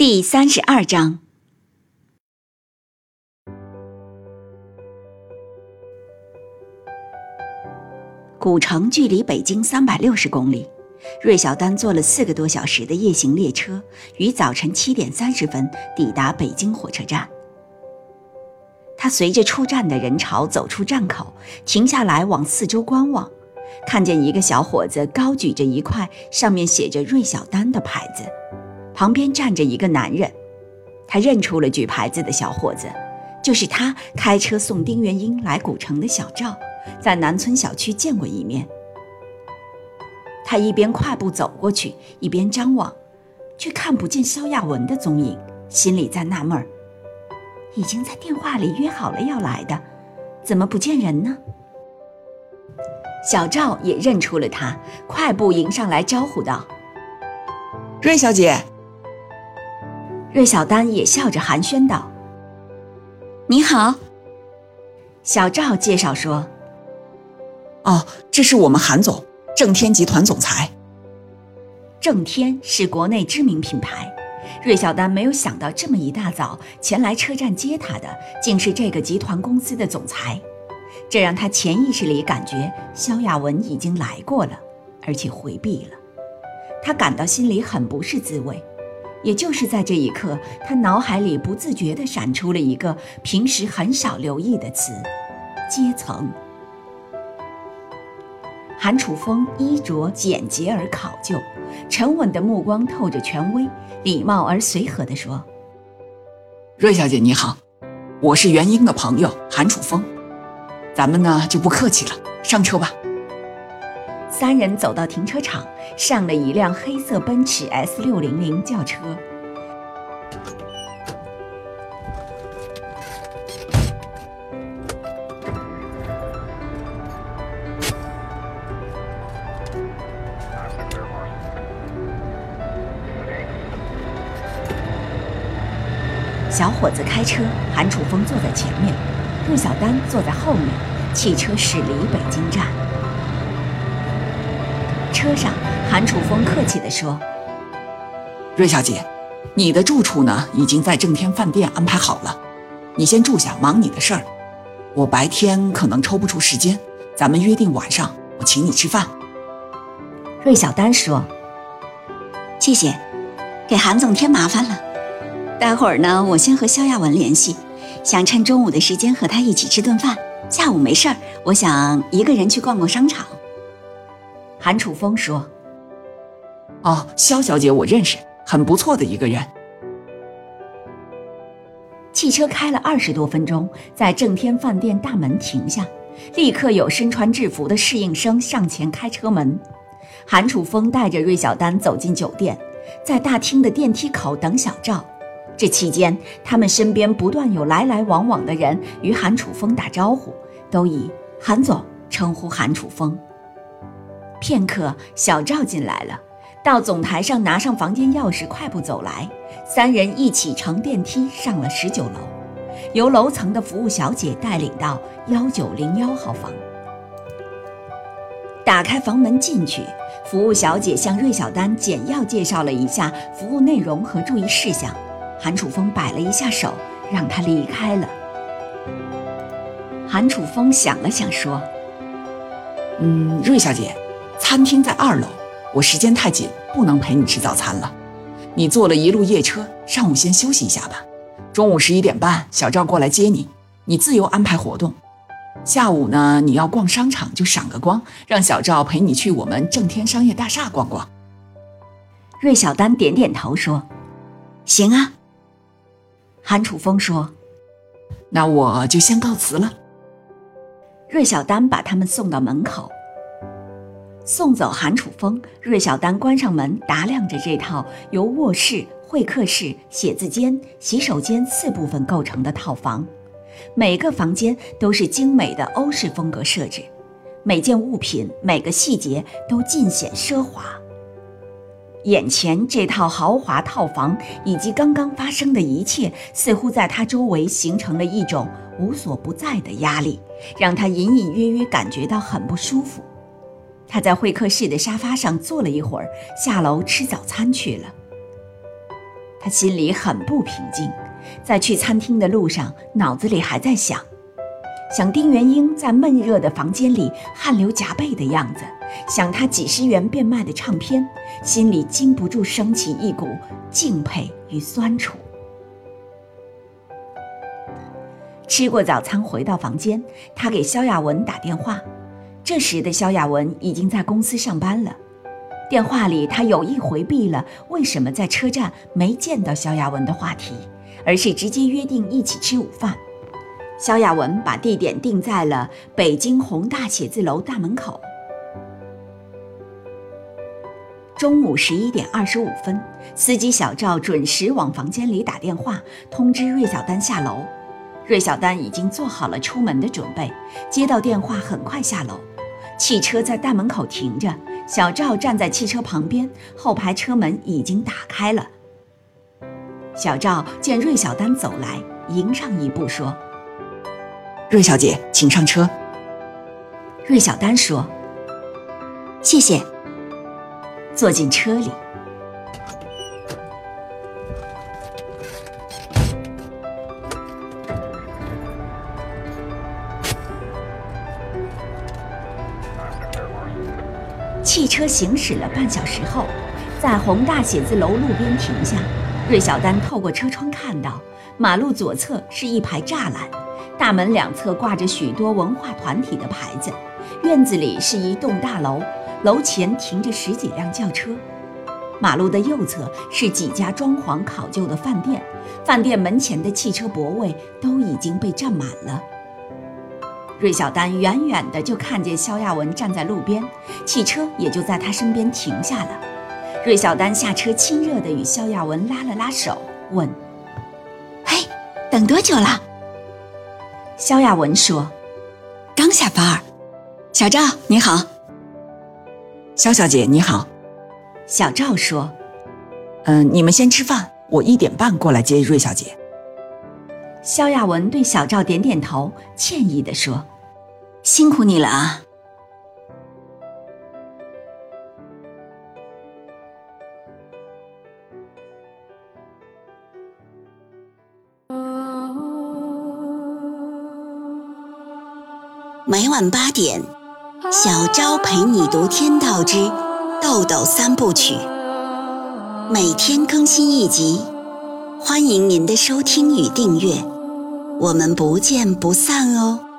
第三十二章，古城距离北京三百六十公里。芮小丹坐了四个多小时的夜行列车，于早晨七点三十分抵达北京火车站。他随着出站的人潮走出站口，停下来往四周观望，看见一个小伙子高举着一块上面写着“芮小丹”的牌子。旁边站着一个男人，他认出了举牌子的小伙子，就是他开车送丁元英来古城的小赵，在南村小区见过一面。他一边快步走过去，一边张望，却看不见肖亚文的踪影，心里在纳闷儿：已经在电话里约好了要来的，怎么不见人呢？小赵也认出了他，快步迎上来招呼道：“芮小姐。”芮小丹也笑着寒暄道：“你好。”小赵介绍说：“哦，这是我们韩总，正天集团总裁。正天是国内知名品牌。”芮小丹没有想到，这么一大早前来车站接他的，竟是这个集团公司的总裁，这让他潜意识里感觉萧亚文已经来过了，而且回避了。他感到心里很不是滋味。也就是在这一刻，他脑海里不自觉地闪出了一个平时很少留意的词：阶层。韩楚风衣着简洁而考究，沉稳的目光透着权威，礼貌而随和地说：“芮小姐你好，我是元英的朋友韩楚风，咱们呢就不客气了，上车吧。”三人走到停车场，上了一辆黑色奔驰 S 六零零轿车。小伙子开车，韩楚风坐在前面，陆小丹坐在后面。汽车驶离北京站。车上，韩楚风客气地说：“芮小姐，你的住处呢，已经在正天饭店安排好了，你先住下，忙你的事儿。我白天可能抽不出时间，咱们约定晚上，我请你吃饭。”芮小丹说：“谢谢，给韩总添麻烦了。待会儿呢，我先和肖亚文联系，想趁中午的时间和他一起吃顿饭。下午没事儿，我想一个人去逛逛商场。”韩楚风说：“哦，肖小姐，我认识，很不错的一个人。”汽车开了二十多分钟，在正天饭店大门停下，立刻有身穿制服的侍应生上前开车门。韩楚风带着芮小丹走进酒店，在大厅的电梯口等小赵。这期间，他们身边不断有来来往往的人与韩楚风打招呼，都以“韩总”称呼韩楚风。片刻，小赵进来了，到总台上拿上房间钥匙，快步走来。三人一起乘电梯上了十九楼，由楼层的服务小姐带领到幺九零幺号房。打开房门进去，服务小姐向芮小丹简要介绍了一下服务内容和注意事项。韩楚风摆了一下手，让她离开了。韩楚风想了想，说：“嗯，芮小姐。”餐厅在二楼，我时间太紧，不能陪你吃早餐了。你坐了一路夜车，上午先休息一下吧。中午十一点半，小赵过来接你，你自由安排活动。下午呢，你要逛商场就赏个光，让小赵陪你去我们正天商业大厦逛逛。芮小丹点点头说：“行啊。”韩楚风说：“那我就先告辞了。”芮小丹把他们送到门口。送走韩楚风，芮小丹关上门，打量着这套由卧室、会客室、写字间、洗手间四部分构成的套房，每个房间都是精美的欧式风格设置，每件物品、每个细节都尽显奢华。眼前这套豪华套房以及刚刚发生的一切，似乎在他周围形成了一种无所不在的压力，让他隐隐约约感觉到很不舒服。他在会客室的沙发上坐了一会儿，下楼吃早餐去了。他心里很不平静，在去餐厅的路上，脑子里还在想。想丁元英在闷热的房间里汗流浃背的样子，想他几十元变卖的唱片，心里禁不住升起一股敬佩与酸楚。吃过早餐回到房间，他给肖亚文打电话。这时的肖亚文已经在公司上班了。电话里，他有意回避了为什么在车站没见到肖亚文的话题，而是直接约定一起吃午饭。肖亚文把地点定在了北京宏大写字楼大门口。中午十一点二十五分，司机小赵准时往房间里打电话通知芮小丹下楼。芮小丹已经做好了出门的准备，接到电话很快下楼。汽车在大门口停着，小赵站在汽车旁边，后排车门已经打开了。小赵见芮小丹走来，迎上一步说。芮小姐，请上车。芮小丹说：“谢谢。”坐进车里。汽车行驶了半小时后，在宏大写字楼路边停下。芮小丹透过车窗看到，马路左侧是一排栅栏。大门两侧挂着许多文化团体的牌子，院子里是一栋大楼，楼前停着十几辆轿车。马路的右侧是几家装潢考究的饭店，饭店门前的汽车泊位都已经被占满了。芮小丹远远的就看见肖亚文站在路边，汽车也就在他身边停下了。芮小丹下车，亲热的与肖亚文拉了拉手，问：“嘿，等多久了？”肖亚文说：“刚下班。”小赵你好，肖小姐你好。小赵说：“嗯，你们先吃饭，我一点半过来接芮小姐。”肖亚文对小赵点点头，歉意地说：“辛苦你了啊。”每晚八点，小昭陪你读《天道之豆豆三部曲》，每天更新一集，欢迎您的收听与订阅，我们不见不散哦。